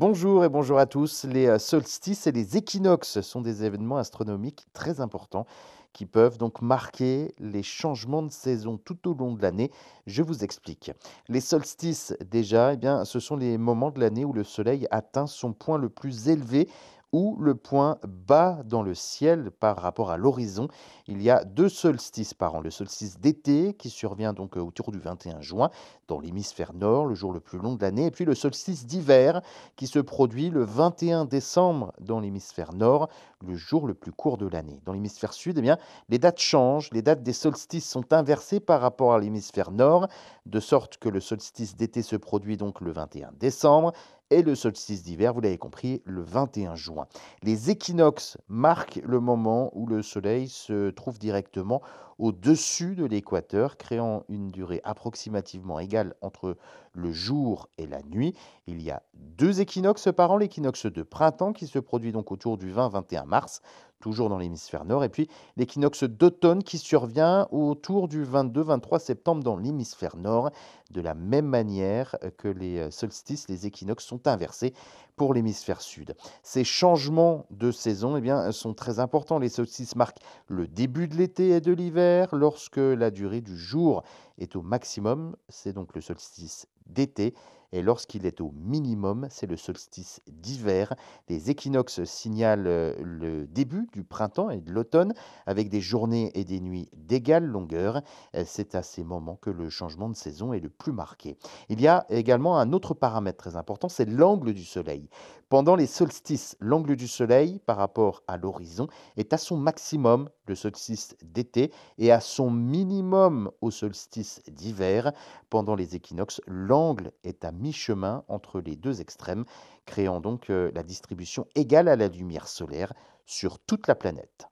Bonjour et bonjour à tous. Les euh, solstices et les équinoxes sont des événements astronomiques très importants qui peuvent donc marquer les changements de saison tout au long de l'année. Je vous explique. Les solstices, déjà, eh bien, ce sont les moments de l'année où le Soleil atteint son point le plus élevé ou le point bas dans le ciel par rapport à l'horizon. Il y a deux solstices par an. Le solstice d'été qui survient donc autour du 21 juin dans l'hémisphère nord, le jour le plus long de l'année, et puis le solstice d'hiver qui se produit le 21 décembre dans l'hémisphère nord, le jour le plus court de l'année. Dans l'hémisphère sud, eh bien, les dates changent, les dates des solstices sont inversées par rapport à l'hémisphère nord, de sorte que le solstice d'été se produit donc le 21 décembre et le solstice d'hiver, vous l'avez compris, le 21 juin. Les équinoxes marquent le moment où le Soleil se trouve directement au-dessus de l'équateur, créant une durée approximativement égale entre le jour et la nuit. Il y a deux équinoxes par an, l'équinoxe de printemps qui se produit donc autour du 20-21 mars, toujours dans l'hémisphère nord, et puis l'équinoxe d'automne qui survient autour du 22-23 septembre dans l'hémisphère nord. De la même manière que les solstices, les équinoxes sont inversés pour l'hémisphère sud. Ces changements de saison eh bien, sont très importants. Les solstices marquent le début de l'été et de l'hiver lorsque la durée du jour est au maximum. C'est donc le solstice d'été. Et lorsqu'il est au minimum, c'est le solstice d'hiver. Les équinoxes signalent euh, le début du printemps et de l'automne, avec des journées et des nuits d'égale longueur. Euh, c'est à ces moments que le changement de saison est le plus marqué. Il y a également un autre paramètre très important, c'est l'angle du Soleil. Pendant les solstices, l'angle du Soleil par rapport à l'horizon est à son maximum, le solstice d'été, et à son minimum au solstice d'hiver. Pendant les équinoxes, l'angle est à mi-chemin entre les deux extrêmes, créant donc euh, la distribution égale à la lumière solaire sur toute la planète.